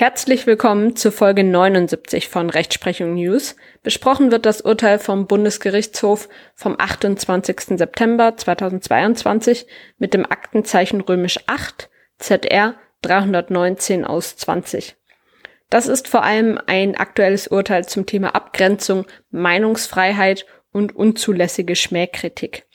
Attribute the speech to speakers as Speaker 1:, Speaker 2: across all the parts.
Speaker 1: Herzlich willkommen zu Folge 79 von Rechtsprechung News. Besprochen wird das Urteil vom Bundesgerichtshof vom 28. September 2022 mit dem Aktenzeichen römisch 8 ZR 319 aus 20. Das ist vor allem ein aktuelles Urteil zum Thema Abgrenzung, Meinungsfreiheit und unzulässige Schmähkritik.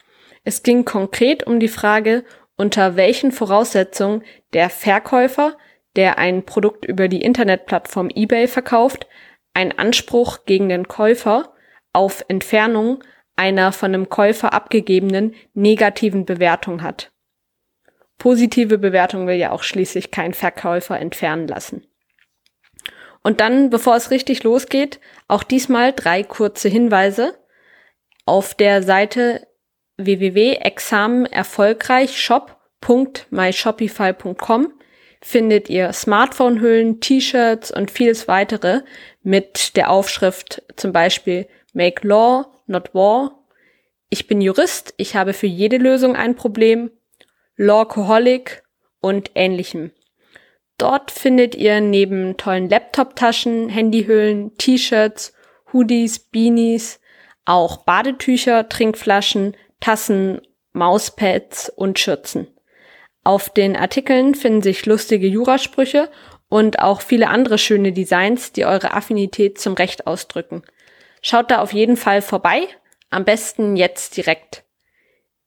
Speaker 1: Es ging konkret um die Frage, unter welchen Voraussetzungen der Verkäufer der ein Produkt über die Internetplattform eBay verkauft, einen Anspruch gegen den Käufer auf Entfernung einer von dem Käufer abgegebenen negativen Bewertung hat. Positive Bewertung will ja auch schließlich kein Verkäufer entfernen lassen. Und dann, bevor es richtig losgeht, auch diesmal drei kurze Hinweise. Auf der Seite www.examenerfolgreichshop.myshopify.com findet ihr Smartphone-Hüllen, T-Shirts und vieles weitere mit der Aufschrift zum Beispiel Make Law, not War. Ich bin Jurist, ich habe für jede Lösung ein Problem. Lawcoholic und ähnlichem. Dort findet ihr neben tollen Laptop-Taschen, Handyhüllen, T-Shirts, Hoodies, Beanies, auch Badetücher, Trinkflaschen, Tassen, Mauspads und Schürzen. Auf den Artikeln finden sich lustige Jurasprüche und auch viele andere schöne Designs, die eure Affinität zum Recht ausdrücken. Schaut da auf jeden Fall vorbei, am besten jetzt direkt.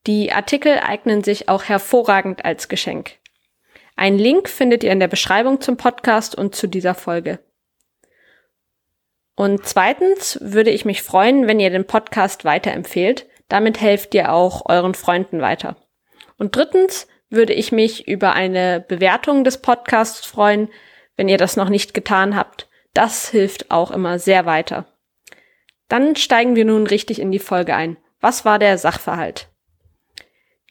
Speaker 1: Die Artikel eignen sich auch hervorragend als Geschenk. Ein Link findet ihr in der Beschreibung zum Podcast und zu dieser Folge. Und zweitens würde ich mich freuen, wenn ihr den Podcast weiterempfehlt. Damit helft ihr auch euren Freunden weiter. Und drittens würde ich mich über eine Bewertung des Podcasts freuen, wenn ihr das noch nicht getan habt. Das hilft auch immer sehr weiter. Dann steigen wir nun richtig in die Folge ein. Was war der Sachverhalt?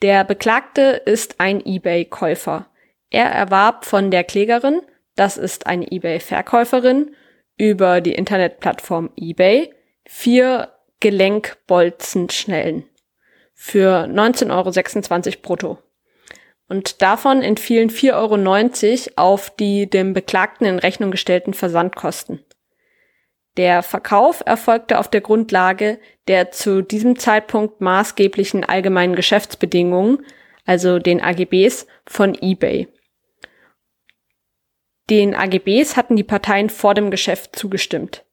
Speaker 1: Der Beklagte ist ein eBay-Käufer. Er erwarb von der Klägerin, das ist eine eBay-Verkäuferin, über die Internetplattform eBay vier Gelenkbolzenschnellen für 19,26 Euro brutto. Und davon entfielen 4,90 Euro auf die dem Beklagten in Rechnung gestellten Versandkosten. Der Verkauf erfolgte auf der Grundlage der zu diesem Zeitpunkt maßgeblichen allgemeinen Geschäftsbedingungen, also den AGBs von eBay. Den AGBs hatten die Parteien vor dem Geschäft zugestimmt.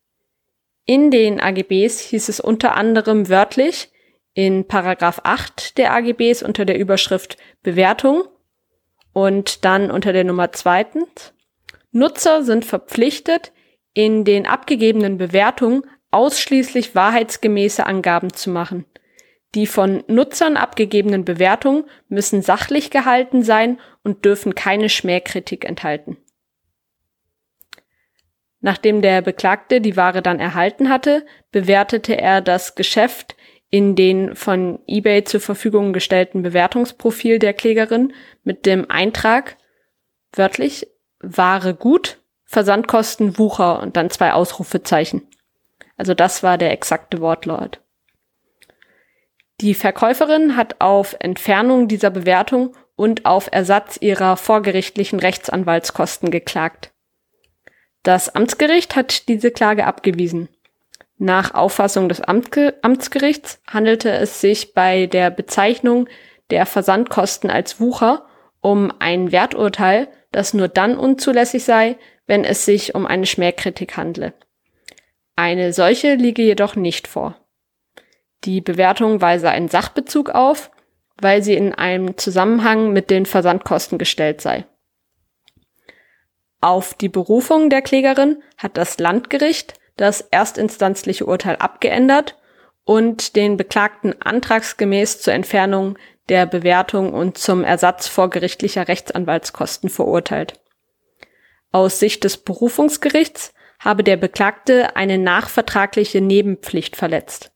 Speaker 1: In den AGBs hieß es unter anderem wörtlich, in Paragraph 8 der AGBs unter der Überschrift Bewertung und dann unter der Nummer zweitens. Nutzer sind verpflichtet, in den abgegebenen Bewertungen ausschließlich wahrheitsgemäße Angaben zu machen. Die von Nutzern abgegebenen Bewertungen müssen sachlich gehalten sein und dürfen keine Schmähkritik enthalten. Nachdem der Beklagte die Ware dann erhalten hatte, bewertete er das Geschäft in den von eBay zur Verfügung gestellten Bewertungsprofil der Klägerin mit dem Eintrag wörtlich Ware gut, Versandkosten Wucher und dann zwei Ausrufezeichen. Also das war der exakte Wortlaut. Die Verkäuferin hat auf Entfernung dieser Bewertung und auf Ersatz ihrer vorgerichtlichen Rechtsanwaltskosten geklagt. Das Amtsgericht hat diese Klage abgewiesen. Nach Auffassung des Amtsgerichts handelte es sich bei der Bezeichnung der Versandkosten als Wucher um ein Werturteil, das nur dann unzulässig sei, wenn es sich um eine Schmähkritik handle. Eine solche liege jedoch nicht vor. Die Bewertung weise einen Sachbezug auf, weil sie in einem Zusammenhang mit den Versandkosten gestellt sei. Auf die Berufung der Klägerin hat das Landgericht das erstinstanzliche Urteil abgeändert und den Beklagten antragsgemäß zur Entfernung der Bewertung und zum Ersatz vorgerichtlicher Rechtsanwaltskosten verurteilt. Aus Sicht des Berufungsgerichts habe der Beklagte eine nachvertragliche Nebenpflicht verletzt.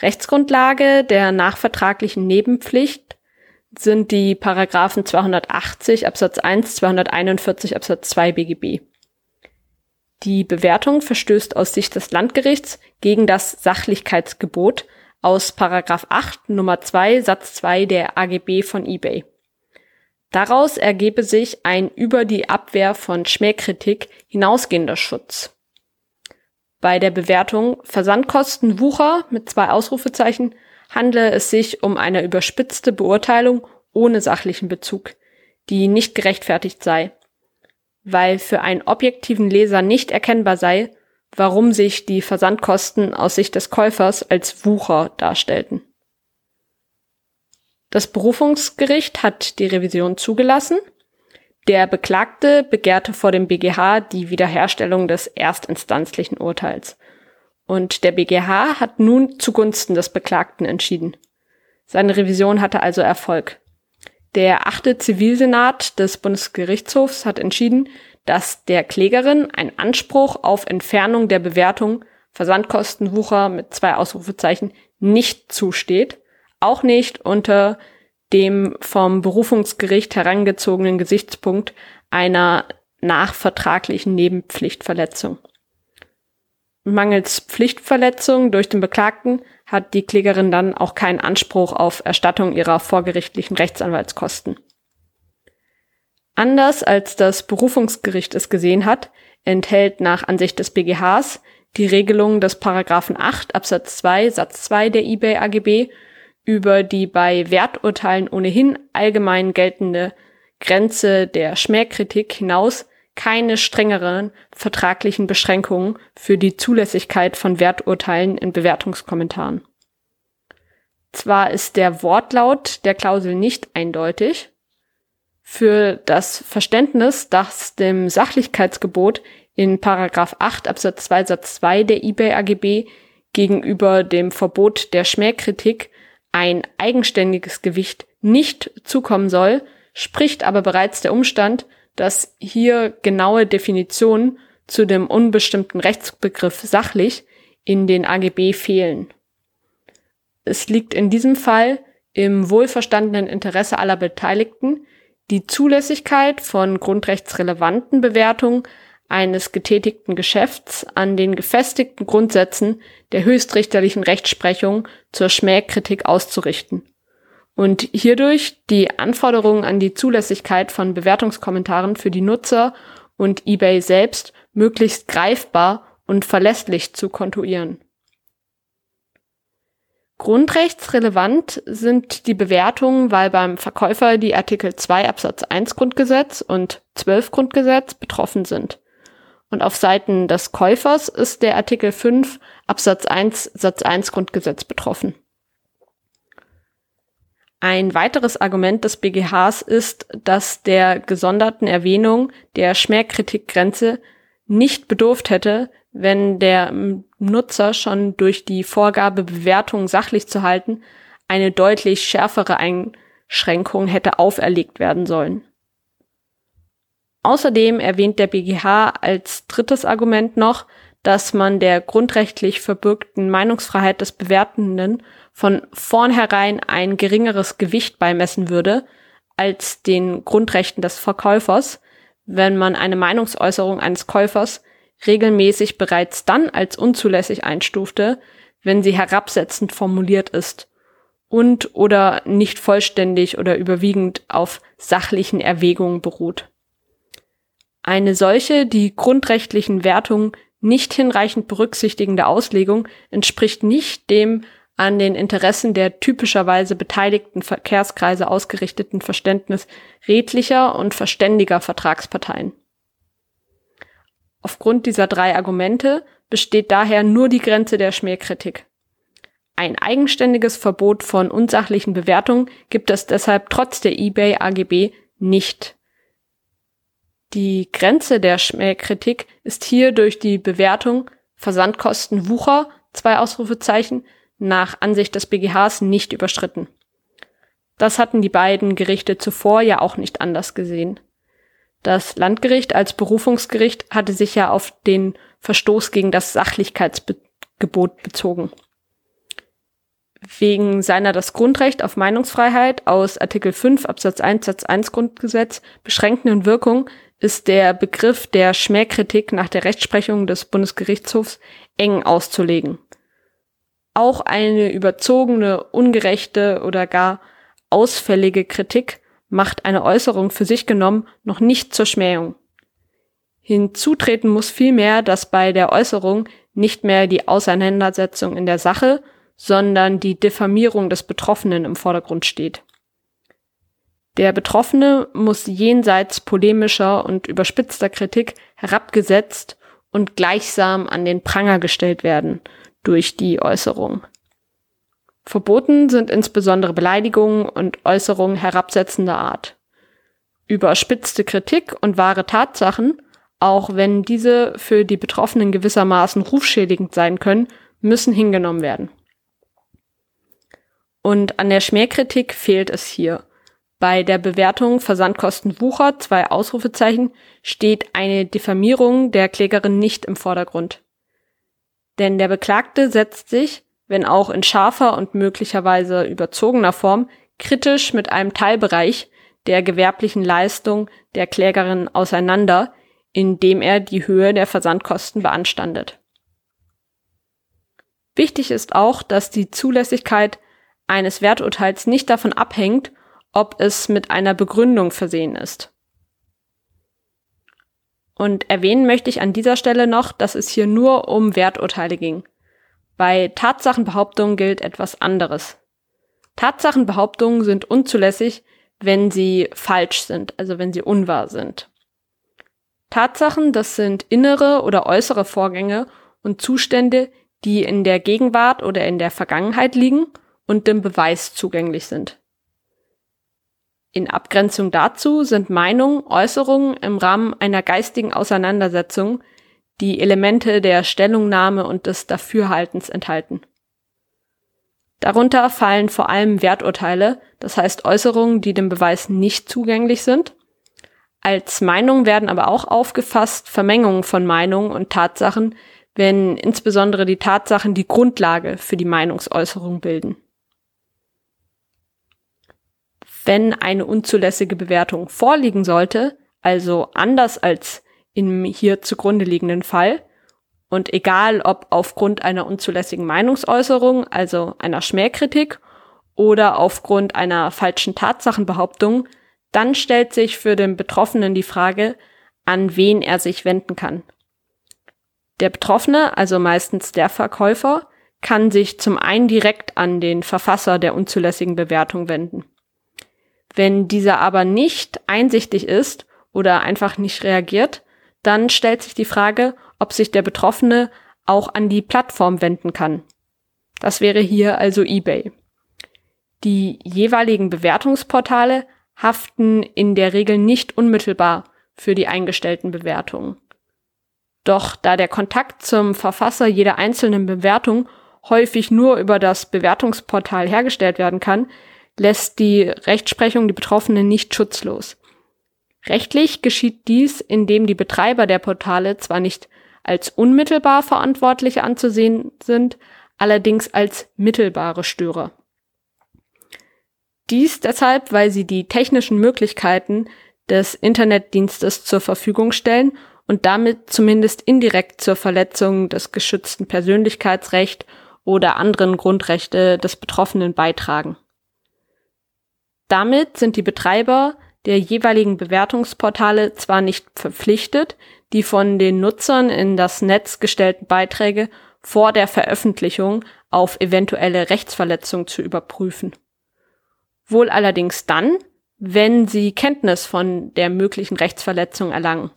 Speaker 1: Rechtsgrundlage der nachvertraglichen Nebenpflicht sind die Paragraphen 280 Absatz 1, 241 Absatz 2 BGB. Die Bewertung verstößt aus Sicht des Landgerichts gegen das Sachlichkeitsgebot aus Paragraph 8 Nummer 2 Satz 2 der AGB von eBay. Daraus ergebe sich ein über die Abwehr von Schmähkritik hinausgehender Schutz. Bei der Bewertung Versandkosten Wucher mit zwei Ausrufezeichen handle es sich um eine überspitzte Beurteilung ohne sachlichen Bezug, die nicht gerechtfertigt sei, weil für einen objektiven Leser nicht erkennbar sei, warum sich die Versandkosten aus Sicht des Käufers als Wucher darstellten. Das Berufungsgericht hat die Revision zugelassen. Der Beklagte begehrte vor dem BGH die Wiederherstellung des erstinstanzlichen Urteils. Und der BGH hat nun zugunsten des Beklagten entschieden. Seine Revision hatte also Erfolg. Der achte Zivilsenat des Bundesgerichtshofs hat entschieden, dass der Klägerin ein Anspruch auf Entfernung der Bewertung Versandkostenwucher mit zwei Ausrufezeichen nicht zusteht auch nicht unter dem vom Berufungsgericht herangezogenen Gesichtspunkt einer nachvertraglichen Nebenpflichtverletzung. Mangels Pflichtverletzung durch den Beklagten hat die Klägerin dann auch keinen Anspruch auf Erstattung ihrer vorgerichtlichen Rechtsanwaltskosten. Anders als das Berufungsgericht es gesehen hat, enthält nach Ansicht des BGHs die Regelung des Paragraphen 8 Absatz 2 Satz 2 der eBay AGB über die bei Werturteilen ohnehin allgemein geltende Grenze der Schmähkritik hinaus keine strengeren vertraglichen Beschränkungen für die Zulässigkeit von Werturteilen in Bewertungskommentaren. Zwar ist der Wortlaut der Klausel nicht eindeutig, für das Verständnis, das dem Sachlichkeitsgebot in Paragraph 8 Absatz 2 Satz 2 der eBay AGB gegenüber dem Verbot der Schmähkritik ein eigenständiges Gewicht nicht zukommen soll, spricht aber bereits der Umstand, dass hier genaue Definitionen zu dem unbestimmten Rechtsbegriff sachlich in den AGB fehlen. Es liegt in diesem Fall im wohlverstandenen Interesse aller Beteiligten, die Zulässigkeit von grundrechtsrelevanten Bewertungen eines getätigten Geschäfts an den gefestigten Grundsätzen der höchstrichterlichen Rechtsprechung zur Schmähkritik auszurichten und hierdurch die Anforderungen an die Zulässigkeit von Bewertungskommentaren für die Nutzer und eBay selbst möglichst greifbar und verlässlich zu kontuieren. Grundrechtsrelevant sind die Bewertungen, weil beim Verkäufer die Artikel 2 Absatz 1 Grundgesetz und 12 Grundgesetz betroffen sind. Und auf Seiten des Käufers ist der Artikel 5 Absatz 1 Satz 1 Grundgesetz betroffen. Ein weiteres Argument des BGHs ist, dass der gesonderten Erwähnung der Schmähkritikgrenze nicht bedurft hätte, wenn der Nutzer schon durch die Vorgabe, Bewertungen sachlich zu halten, eine deutlich schärfere Einschränkung hätte auferlegt werden sollen. Außerdem erwähnt der BGH als drittes Argument noch, dass man der grundrechtlich verbürgten Meinungsfreiheit des Bewertenden von vornherein ein geringeres Gewicht beimessen würde als den Grundrechten des Verkäufers, wenn man eine Meinungsäußerung eines Käufers regelmäßig bereits dann als unzulässig einstufte, wenn sie herabsetzend formuliert ist und oder nicht vollständig oder überwiegend auf sachlichen Erwägungen beruht. Eine solche die grundrechtlichen Wertungen nicht hinreichend berücksichtigende Auslegung entspricht nicht dem an den Interessen der typischerweise beteiligten Verkehrskreise ausgerichteten Verständnis redlicher und verständiger Vertragsparteien. Aufgrund dieser drei Argumente besteht daher nur die Grenze der Schmähkritik. Ein eigenständiges Verbot von unsachlichen Bewertungen gibt es deshalb trotz der eBay AGB nicht. Die Grenze der Schmähkritik ist hier durch die Bewertung Versandkosten Wucher, zwei Ausrufezeichen, nach Ansicht des BGHs nicht überschritten. Das hatten die beiden Gerichte zuvor ja auch nicht anders gesehen. Das Landgericht als Berufungsgericht hatte sich ja auf den Verstoß gegen das Sachlichkeitsgebot bezogen. Wegen seiner das Grundrecht auf Meinungsfreiheit aus Artikel 5 Absatz 1 Satz 1 Grundgesetz beschränkenden Wirkung ist der Begriff der Schmähkritik nach der Rechtsprechung des Bundesgerichtshofs eng auszulegen. Auch eine überzogene, ungerechte oder gar ausfällige Kritik macht eine Äußerung für sich genommen noch nicht zur Schmähung. Hinzutreten muss vielmehr, dass bei der Äußerung nicht mehr die Auseinandersetzung in der Sache, sondern die Diffamierung des Betroffenen im Vordergrund steht. Der Betroffene muss jenseits polemischer und überspitzter Kritik herabgesetzt und gleichsam an den Pranger gestellt werden durch die Äußerung. Verboten sind insbesondere Beleidigungen und Äußerungen herabsetzender Art. Überspitzte Kritik und wahre Tatsachen, auch wenn diese für die Betroffenen gewissermaßen rufschädigend sein können, müssen hingenommen werden. Und an der Schmähkritik fehlt es hier. Bei der Bewertung Versandkosten Wucher, zwei Ausrufezeichen, steht eine Diffamierung der Klägerin nicht im Vordergrund. Denn der Beklagte setzt sich, wenn auch in scharfer und möglicherweise überzogener Form, kritisch mit einem Teilbereich der gewerblichen Leistung der Klägerin auseinander, indem er die Höhe der Versandkosten beanstandet. Wichtig ist auch, dass die Zulässigkeit eines Werturteils nicht davon abhängt, ob es mit einer Begründung versehen ist. Und erwähnen möchte ich an dieser Stelle noch, dass es hier nur um Werturteile ging. Bei Tatsachenbehauptungen gilt etwas anderes. Tatsachenbehauptungen sind unzulässig, wenn sie falsch sind, also wenn sie unwahr sind. Tatsachen, das sind innere oder äußere Vorgänge und Zustände, die in der Gegenwart oder in der Vergangenheit liegen und dem Beweis zugänglich sind. In Abgrenzung dazu sind Meinungen, Äußerungen im Rahmen einer geistigen Auseinandersetzung, die Elemente der Stellungnahme und des Dafürhaltens enthalten. Darunter fallen vor allem Werturteile, das heißt Äußerungen, die dem Beweis nicht zugänglich sind. Als Meinung werden aber auch aufgefasst Vermengungen von Meinungen und Tatsachen, wenn insbesondere die Tatsachen die Grundlage für die Meinungsäußerung bilden. Wenn eine unzulässige Bewertung vorliegen sollte, also anders als im hier zugrunde liegenden Fall, und egal ob aufgrund einer unzulässigen Meinungsäußerung, also einer Schmähkritik, oder aufgrund einer falschen Tatsachenbehauptung, dann stellt sich für den Betroffenen die Frage, an wen er sich wenden kann. Der Betroffene, also meistens der Verkäufer, kann sich zum einen direkt an den Verfasser der unzulässigen Bewertung wenden. Wenn dieser aber nicht einsichtig ist oder einfach nicht reagiert, dann stellt sich die Frage, ob sich der Betroffene auch an die Plattform wenden kann. Das wäre hier also eBay. Die jeweiligen Bewertungsportale haften in der Regel nicht unmittelbar für die eingestellten Bewertungen. Doch da der Kontakt zum Verfasser jeder einzelnen Bewertung häufig nur über das Bewertungsportal hergestellt werden kann, lässt die Rechtsprechung die Betroffenen nicht schutzlos. Rechtlich geschieht dies, indem die Betreiber der Portale zwar nicht als unmittelbar Verantwortliche anzusehen sind, allerdings als mittelbare Störer. Dies deshalb, weil sie die technischen Möglichkeiten des Internetdienstes zur Verfügung stellen und damit zumindest indirekt zur Verletzung des geschützten Persönlichkeitsrechts oder anderen Grundrechte des Betroffenen beitragen. Damit sind die Betreiber der jeweiligen Bewertungsportale zwar nicht verpflichtet, die von den Nutzern in das Netz gestellten Beiträge vor der Veröffentlichung auf eventuelle Rechtsverletzung zu überprüfen. Wohl allerdings dann, wenn sie Kenntnis von der möglichen Rechtsverletzung erlangen.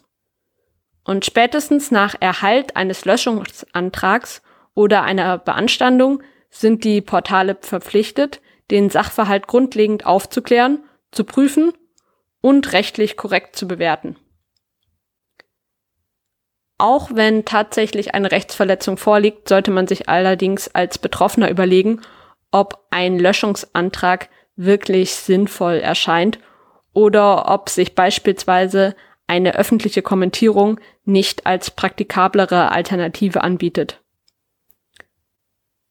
Speaker 1: Und spätestens nach Erhalt eines Löschungsantrags oder einer Beanstandung sind die Portale verpflichtet, den Sachverhalt grundlegend aufzuklären, zu prüfen und rechtlich korrekt zu bewerten. Auch wenn tatsächlich eine Rechtsverletzung vorliegt, sollte man sich allerdings als Betroffener überlegen, ob ein Löschungsantrag wirklich sinnvoll erscheint oder ob sich beispielsweise eine öffentliche Kommentierung nicht als praktikablere Alternative anbietet.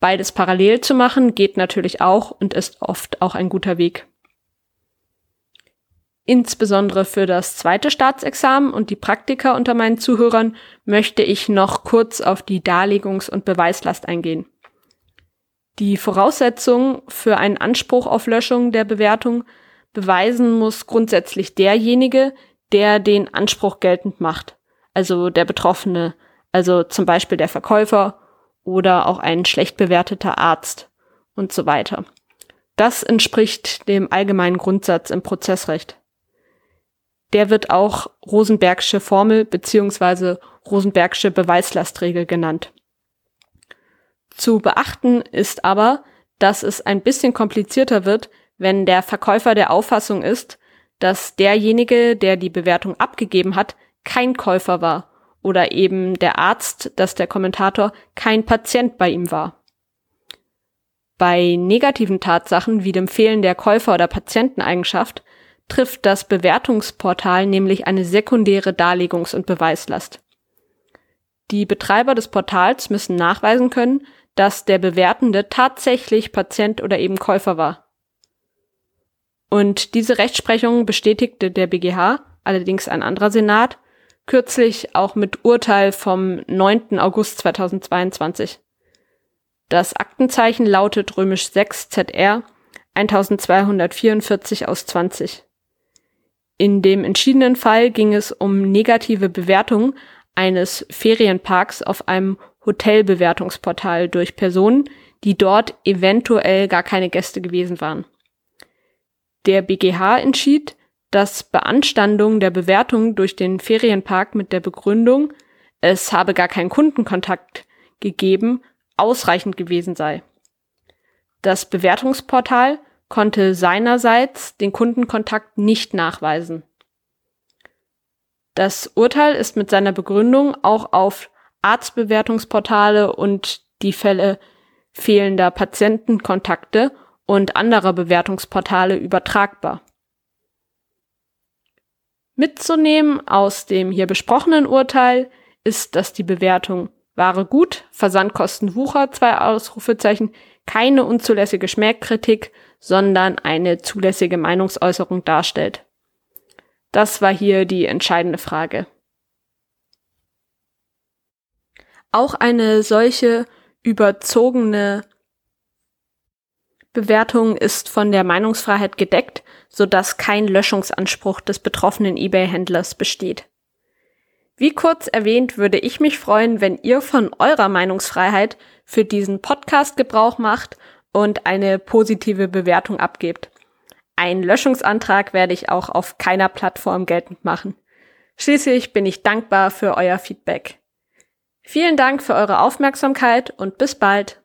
Speaker 1: Beides parallel zu machen geht natürlich auch und ist oft auch ein guter Weg. Insbesondere für das zweite Staatsexamen und die Praktika unter meinen Zuhörern möchte ich noch kurz auf die Darlegungs- und Beweislast eingehen. Die Voraussetzung für einen Anspruch auf Löschung der Bewertung beweisen muss grundsätzlich derjenige, der den Anspruch geltend macht, also der Betroffene, also zum Beispiel der Verkäufer oder auch ein schlecht bewerteter Arzt und so weiter. Das entspricht dem allgemeinen Grundsatz im Prozessrecht. Der wird auch Rosenbergsche Formel bzw. Rosenbergsche Beweislastregel genannt. Zu beachten ist aber, dass es ein bisschen komplizierter wird, wenn der Verkäufer der Auffassung ist, dass derjenige, der die Bewertung abgegeben hat, kein Käufer war oder eben der Arzt, dass der Kommentator kein Patient bei ihm war. Bei negativen Tatsachen wie dem Fehlen der Käufer- oder Patienteneigenschaft trifft das Bewertungsportal nämlich eine sekundäre Darlegungs- und Beweislast. Die Betreiber des Portals müssen nachweisen können, dass der Bewertende tatsächlich Patient oder eben Käufer war. Und diese Rechtsprechung bestätigte der BGH, allerdings ein anderer Senat, kürzlich auch mit Urteil vom 9. August 2022. Das Aktenzeichen lautet römisch 6 ZR 1244 aus 20. In dem entschiedenen Fall ging es um negative Bewertung eines Ferienparks auf einem Hotelbewertungsportal durch Personen, die dort eventuell gar keine Gäste gewesen waren. Der BGH entschied, dass Beanstandung der Bewertung durch den Ferienpark mit der Begründung, es habe gar keinen Kundenkontakt gegeben, ausreichend gewesen sei. Das Bewertungsportal konnte seinerseits den Kundenkontakt nicht nachweisen. Das Urteil ist mit seiner Begründung auch auf Arztbewertungsportale und die Fälle fehlender Patientenkontakte und anderer Bewertungsportale übertragbar. Mitzunehmen aus dem hier besprochenen Urteil ist, dass die Bewertung Ware gut, Versandkosten Wucher, zwei Ausrufezeichen, keine unzulässige Schmähkritik, sondern eine zulässige Meinungsäußerung darstellt. Das war hier die entscheidende Frage. Auch eine solche überzogene Bewertung ist von der Meinungsfreiheit gedeckt, sodass kein Löschungsanspruch des betroffenen eBay-Händlers besteht. Wie kurz erwähnt, würde ich mich freuen, wenn ihr von eurer Meinungsfreiheit für diesen Podcast Gebrauch macht und eine positive Bewertung abgebt. Ein Löschungsantrag werde ich auch auf keiner Plattform geltend machen. Schließlich bin ich dankbar für euer Feedback. Vielen Dank für eure Aufmerksamkeit und bis bald.